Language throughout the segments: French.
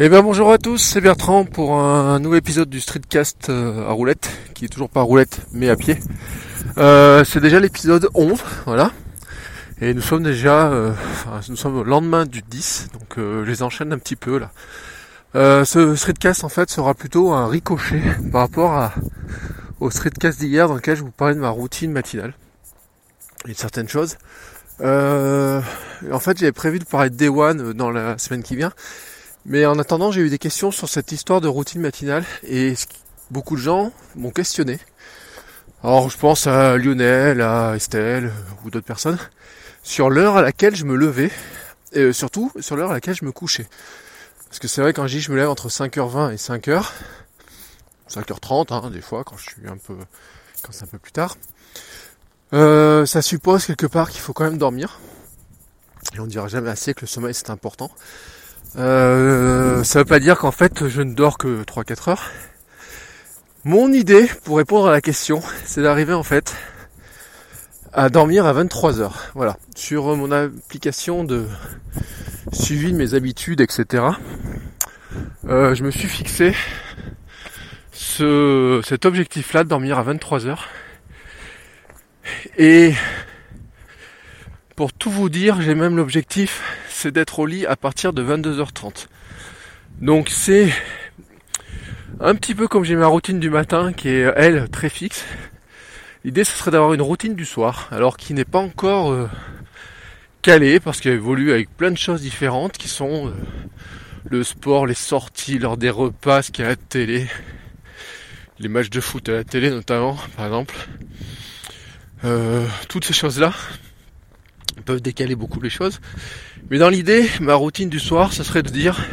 Eh bien bonjour à tous, c'est Bertrand pour un nouvel épisode du Streetcast euh, à roulette, qui est toujours pas à roulette mais à pied. Euh, c'est déjà l'épisode 11, voilà. Et nous sommes déjà, euh, nous sommes au lendemain du 10, donc je les enchaîne un petit peu là. ce streetcast en fait sera plutôt un ricochet par rapport à, au streetcast d'hier dans lequel je vous parlais de ma routine matinale et de certaines choses. en fait j'avais prévu de parler de Day One dans la semaine qui vient, mais en attendant, j'ai eu des questions sur cette histoire de routine matinale et beaucoup de gens m'ont questionné. Alors je pense à Lionel, à Estelle ou d'autres personnes sur l'heure à laquelle je me levais et euh, surtout sur l'heure à laquelle je me couchais. Parce que c'est vrai quand je dis je me lève entre 5h20 et 5h, 5h30 hein, des fois quand je suis un peu quand c'est un peu plus tard. Euh, ça suppose quelque part qu'il faut quand même dormir. Et on dira jamais assez que le sommeil c'est important. Euh, ça veut pas dire qu'en fait je ne dors que 3-4 heures. Mon idée pour répondre à la question, c'est d'arriver en fait à dormir à 23 heures. Voilà. Sur mon application de suivi de mes habitudes, etc. Euh, je me suis fixé ce, cet objectif-là de dormir à 23 heures. Et pour tout vous dire, j'ai même l'objectif c'est d'être au lit à partir de 22h30. Donc c'est un petit peu comme j'ai ma routine du matin qui est elle très fixe. L'idée ce serait d'avoir une routine du soir, alors qui n'est pas encore euh, calée parce qu'elle évolue avec plein de choses différentes qui sont euh, le sport, les sorties, lors des repas, ce qu'il y a à la télé, les matchs de foot à la télé notamment, par exemple. Euh, toutes ces choses-là peuvent décaler beaucoup les choses. Mais dans l'idée, ma routine du soir, ce serait de dire,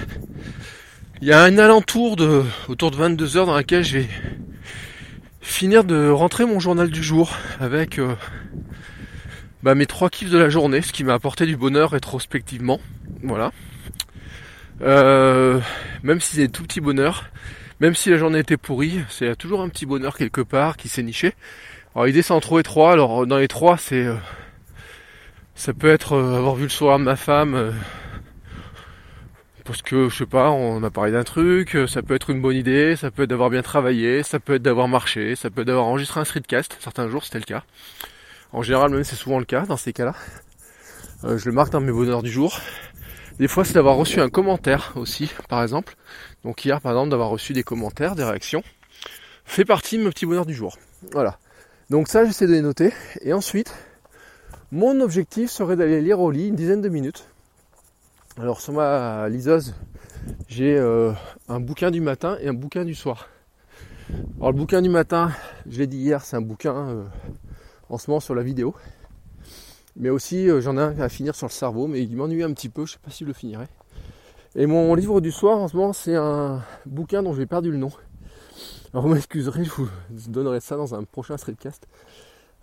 il y a un alentour de, autour de 22 heures dans laquelle je vais finir de rentrer mon journal du jour avec euh, bah, mes trois kiffs de la journée, ce qui m'a apporté du bonheur rétrospectivement. Voilà. Euh, même si c'est tout petit bonheur, même si la journée était pourrie, c'est toujours un petit bonheur quelque part qui s'est niché. Alors l'idée c'est en trouver trois. Alors dans les trois c'est euh, ça peut être euh, avoir vu le soir de ma femme euh, parce que je sais pas, on a parlé d'un truc, euh, ça peut être une bonne idée, ça peut être d'avoir bien travaillé, ça peut être d'avoir marché, ça peut être d'avoir enregistré un streetcast, certains jours c'était le cas. En général même c'est souvent le cas dans ces cas-là. je le marque dans mes bonheurs du jour. Des fois c'est d'avoir reçu un commentaire aussi, par exemple. Donc hier par exemple d'avoir reçu des commentaires, des réactions, fait partie de mes petits bonheurs du jour. Voilà. Donc ça j'essaie de les noter. Et ensuite, mon objectif serait d'aller lire au lit une dizaine de minutes. Alors sur ma liseuse, j'ai euh, un bouquin du matin et un bouquin du soir. Alors le bouquin du matin, je l'ai dit hier, c'est un bouquin euh, en ce moment sur la vidéo. Mais aussi euh, j'en ai un à finir sur le cerveau, mais il m'ennuie un petit peu, je sais pas si je le finirai. Et mon livre du soir en ce moment c'est un bouquin dont j'ai perdu le nom. Alors vous m'excuserez, je vous donnerai ça dans un prochain streetcast.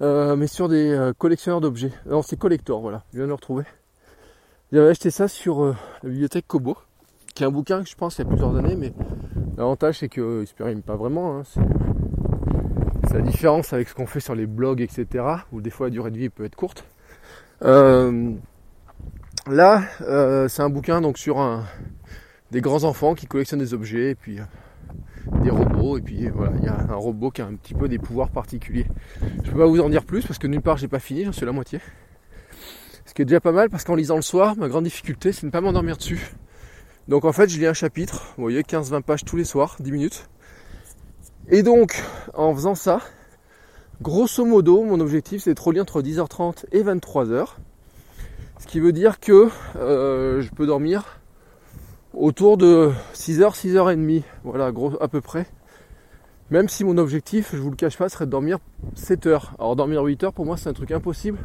Euh, mais sur des euh, collectionneurs d'objets. Non, c'est collector, voilà, je viens de le retrouver. J'avais acheté ça sur euh, la bibliothèque Kobo, qui est un bouquin que je pense il y a plusieurs années, mais l'avantage c'est qu'il se périme pas vraiment. Hein, c'est la différence avec ce qu'on fait sur les blogs, etc., où des fois la durée de vie peut être courte. là, c'est un bouquin donc sur un, des grands enfants qui collectionnent des objets, et puis et puis voilà il y a un robot qui a un petit peu des pouvoirs particuliers. Je peux pas vous en dire plus parce que nulle part j'ai pas fini, j'en suis à la moitié. Ce qui est déjà pas mal parce qu'en lisant le soir, ma grande difficulté c'est de ne pas m'endormir dessus. Donc en fait je lis un chapitre, vous voyez 15-20 pages tous les soirs, 10 minutes. Et donc en faisant ça, grosso modo mon objectif c'est d'être au lit entre 10h30 et 23h. Ce qui veut dire que euh, je peux dormir autour de 6h, 6h30, voilà, gros, à peu près. Même si mon objectif, je vous le cache pas, serait de dormir 7 heures. Alors dormir 8 heures, pour moi, c'est un truc impossible.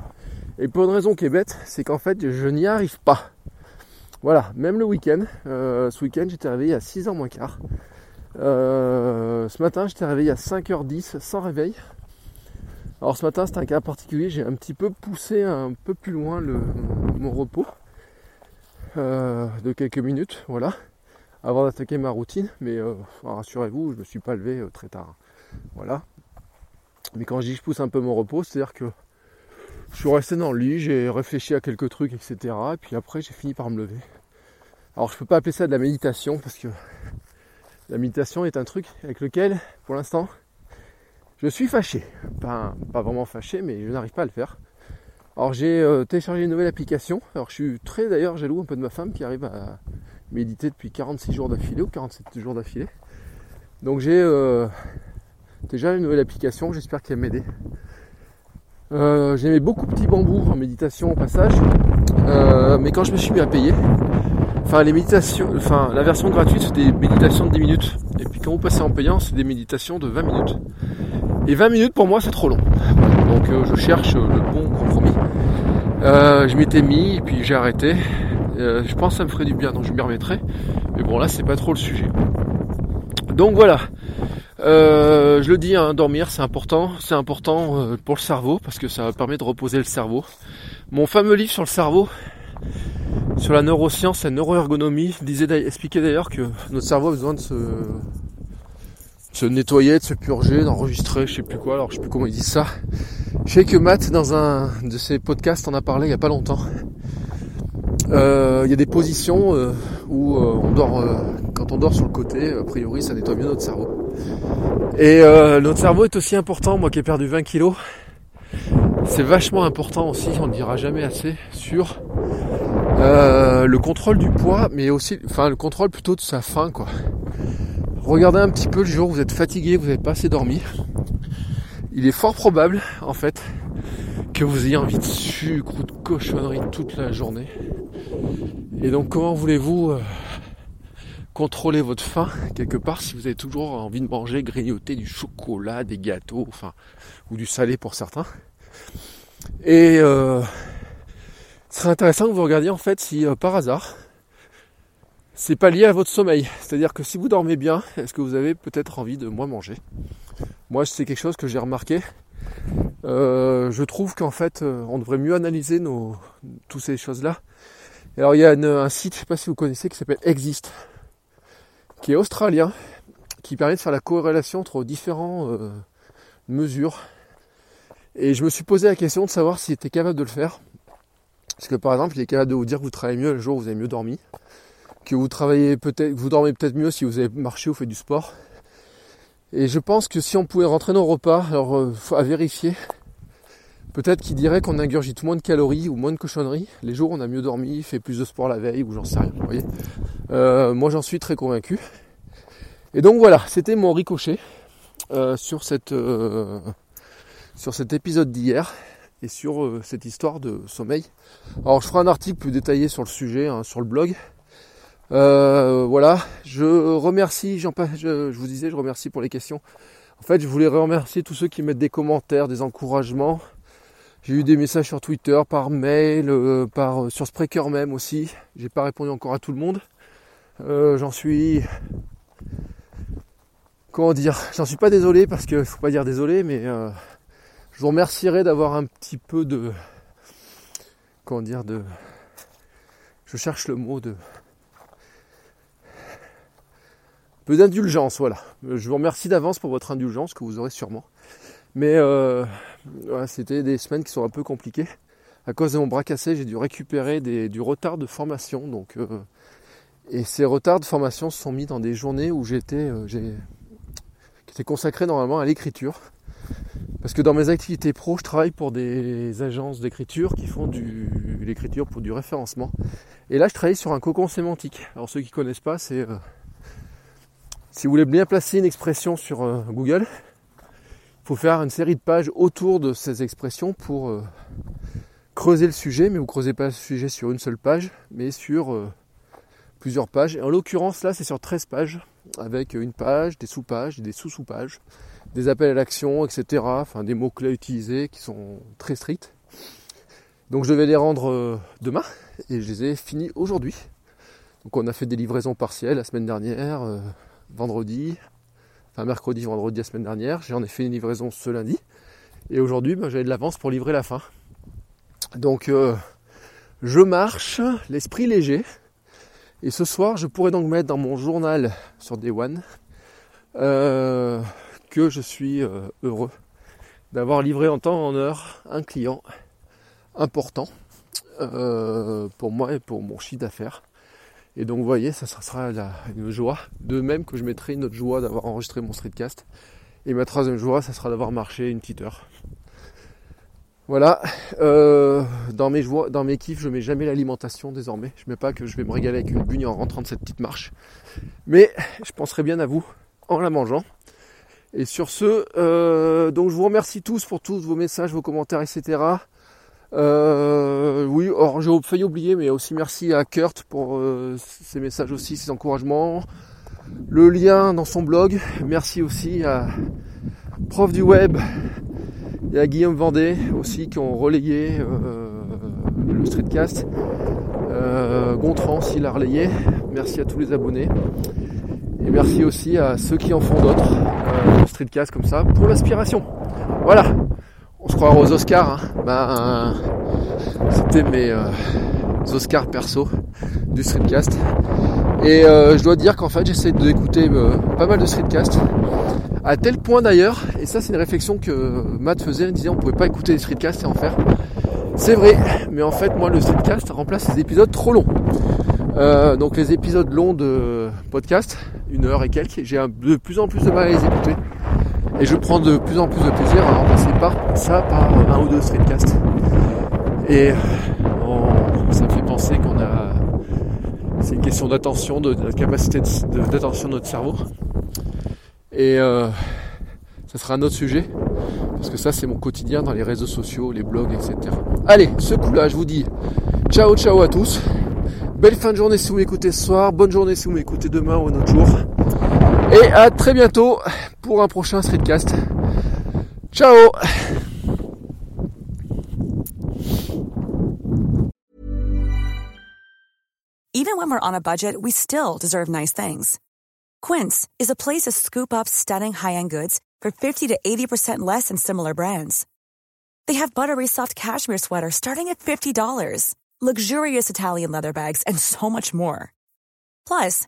Et pour une raison qui est bête, c'est qu'en fait, je n'y arrive pas. Voilà, même le week-end. Euh, ce week-end, j'étais réveillé à 6h moins quart. Euh, ce matin, j'étais réveillé à 5h10 sans réveil. Alors ce matin, c'est un cas particulier. J'ai un petit peu poussé un peu plus loin mon repos euh, de quelques minutes, voilà, avant d'attaquer ma routine. Mais rassurez-vous, je me suis pas levé très tard. Voilà. Mais quand je dis je pousse un peu mon repos, c'est-à-dire que je suis resté dans le lit, j'ai réfléchi à quelques trucs, etc. Et puis après, j'ai fini par me lever. Alors, je peux pas appeler ça de la méditation parce que la méditation est un truc avec lequel, pour l'instant, je suis fâché. Pas, pas vraiment fâché, mais je n'arrive pas à le faire. Alors, j'ai euh, téléchargé une nouvelle application. Alors, je suis très d'ailleurs jaloux un peu de ma femme qui arrive à méditer depuis 46 jours d'affilée ou 47 jours d'affilée. Donc, j'ai euh, déjà une nouvelle application. J'espère qu'elle va m'aider. Euh, J'aimais beaucoup Petit Bambou en méditation au passage. Euh, mais quand je me suis mis à payer, enfin les méditations, enfin la version gratuite c'est des méditations de 10 minutes. Et puis quand vous passez en payant, c'est des méditations de 20 minutes. Et 20 minutes pour moi c'est trop long. Donc euh, je cherche le bon compromis. Je m'étais mis et puis j'ai arrêté. Je pense que ça me ferait du bien, donc je m'y remettrai. Mais bon là c'est pas trop le sujet. Donc voilà. Euh, je le dis, hein, dormir c'est important, c'est important euh, pour le cerveau parce que ça permet de reposer le cerveau. Mon fameux livre sur le cerveau, sur la neuroscience, la neuroergonomie, disait, expliquait d'ailleurs que notre cerveau a besoin de se, se nettoyer, de se purger, d'enregistrer, je sais plus quoi, alors je sais plus comment il dit ça. Je sais que Matt, dans un de ses podcasts, en a parlé il y a pas longtemps. Euh, il y a des positions où on dort, quand on dort sur le côté, a priori ça nettoie mieux notre cerveau. Et euh, notre cerveau est aussi important, moi qui ai perdu 20 kilos. C'est vachement important aussi, on ne dira jamais assez, sur euh, le contrôle du poids, mais aussi, enfin le contrôle plutôt de sa faim, quoi. Regardez un petit peu le jour où vous êtes fatigué, vous n'avez pas assez dormi. Il est fort probable, en fait, que vous ayez envie de sucre ou de cochonnerie toute la journée. Et donc, comment voulez-vous euh, contrôler votre faim quelque part si vous avez toujours envie de manger, grignoter du chocolat, des gâteaux, enfin, ou du salé pour certains? Et euh, ce serait intéressant que vous regardiez en fait si euh, par hasard c'est pas lié à votre sommeil. C'est-à-dire que si vous dormez bien, est-ce que vous avez peut-être envie de moins manger? Moi, c'est quelque chose que j'ai remarqué. Je trouve qu'en fait, on devrait mieux analyser toutes ces choses-là. Alors, il y a un site, je sais pas si vous connaissez, qui s'appelle Exist qui est australien, qui permet de faire la corrélation entre différentes euh, mesures. Et je me suis posé la question de savoir s'il était capable de le faire. Parce que par exemple, il est capable de vous dire que vous travaillez mieux le jour où vous avez mieux dormi, que vous travaillez peut-être, vous dormez peut-être mieux si vous avez marché ou fait du sport. Et je pense que si on pouvait rentrer nos repas, alors euh, à vérifier, peut-être qu'il dirait qu'on ingurgite moins de calories ou moins de cochonneries les jours où on a mieux dormi, fait plus de sport la veille ou j'en sais rien. Vous voyez euh, moi j'en suis très convaincu. Et donc voilà, c'était mon ricochet euh, sur, cette, euh, sur cet épisode d'hier et sur cette histoire de sommeil. Alors je ferai un article plus détaillé sur le sujet, hein, sur le blog. voilà, je remercie, je, je vous disais, je remercie pour les questions. En fait, je voulais remercier tous ceux qui mettent des commentaires, des encouragements. J'ai eu des messages sur Twitter, par mail, par sur Spreaker même aussi. J'ai pas répondu encore à tout le monde. Euh, j'en suis. Comment dire J'en suis pas désolé parce que faut pas dire désolé, mais euh, je vous remercierai d'avoir un petit peu de. Comment dire de. Je cherche le mot de. peu d'indulgence, voilà. Je vous remercie d'avance pour votre indulgence que vous aurez sûrement. Mais euh, c'était des semaines qui sont un peu compliquées. À cause de mon bras cassé, j'ai dû récupérer du retard de formation, donc et ces retards de formation se sont mis dans des journées où j'étais, euh, qui étaient consacrées normalement à l'écriture. Parce que dans mes activités pro, je travaille pour des agences d'écriture qui font du l'écriture pour du référencement. Et là, je travaille sur un cocon sémantique. Alors ceux qui connaissent pas, c'est euh, si vous voulez bien placer une expression sur euh, Google, faire une série de pages autour de ces expressions pour creuser le sujet. Mais vous creusez pas le sujet sur une seule page, mais sur plusieurs pages. en l'occurrence, là, c'est sur 13 pages, avec une page, des sous-pages, des sous-sous-pages, des appels à l'action, etc. Enfin, des mots-clés utilisés qui sont très stricts. Donc je vais les rendre euh, demain et je les ai finis aujourd'hui. Donc on a fait des livraisons partielles la semaine dernière, euh, vendredi, enfin mercredi, vendredi la semaine dernière. J'en ai fait une livraison ce lundi. Et aujourd'hui, ben, j'avais de l'avance pour livrer la fin. Donc euh, je marche, l'esprit léger. Et ce soir, je pourrais donc mettre dans mon journal sur Day One que je suis heureux d'avoir livré en temps en heure un client important euh, pour moi et pour mon chiffre d'affaires. Et donc vous voyez, ça, sera une joie. De même que je mettrai une autre joie d'avoir enregistré mon streetcast. Et ma troisième joie, ça sera d'avoir marché une petite heure. Voilà. Euh, dans mes joies, dans mes kiffs, je mets jamais l'alimentation désormais. Je mets pas que je vais me régaler avec une bugne en rentrant de cette petite marche. Mais je penserai bien à vous en la mangeant. Et sur ce, euh, donc je vous remercie tous pour tous vos messages, vos commentaires, etc. Euh, oui, or j'ai failli oublier, mais aussi merci à Kurt pour euh, ses messages aussi, ses encouragements. Le lien dans son blog. Merci aussi à Prof du Web et à Guillaume Vendée aussi qui ont relayé euh, le streetcast. Gontran s'il a relayé. Merci à tous les abonnés. Et merci aussi à ceux qui en font d'autres, euh, streetcast comme ça, pour l'inspiration. Voilà on se croit aux Oscars. Hein. Ben, c'était mes euh, Oscars perso du streetcast. Et euh, je dois dire qu'en fait j'essaie d'écouter euh, pas mal de streetcast. À tel point d'ailleurs, et ça c'est une réflexion que Matt faisait, il disait on pouvait pas écouter les streetcasts et en faire. C'est vrai, mais en fait moi le streetcast remplace les épisodes trop longs. donc les épisodes longs de podcast, une heure et quelques, j'ai de plus en plus de mal à les écouter. Et je prends de plus en plus de plaisir à remplacer par ça par un ou deux streetcasts. Et ça me fait penser qu'on a. C'est une question d'attention, de, capacité d'attention de, notre cerveau. Et euh, ça sera un autre sujet. Parce que ça, c'est mon quotidien dans les réseaux sociaux, les blogs, etc. Allez, ce coup-là, je vous dis ciao, ciao à tous. Belle fin de journée si vous m'écoutez ce soir. Bonne journée si vous m'écoutez demain ou un autre jour. Et à très bientôt pour un prochain streetcast. Ciao Even when we're on a budget, we still deserve nice things. Quince is a place to scoop up stunning high-end goods for 50 to 80% less than similar brands. They have buttery soft cashmere sweaters starting at $50, luxurious Italian leather bags, and so much more. Plus,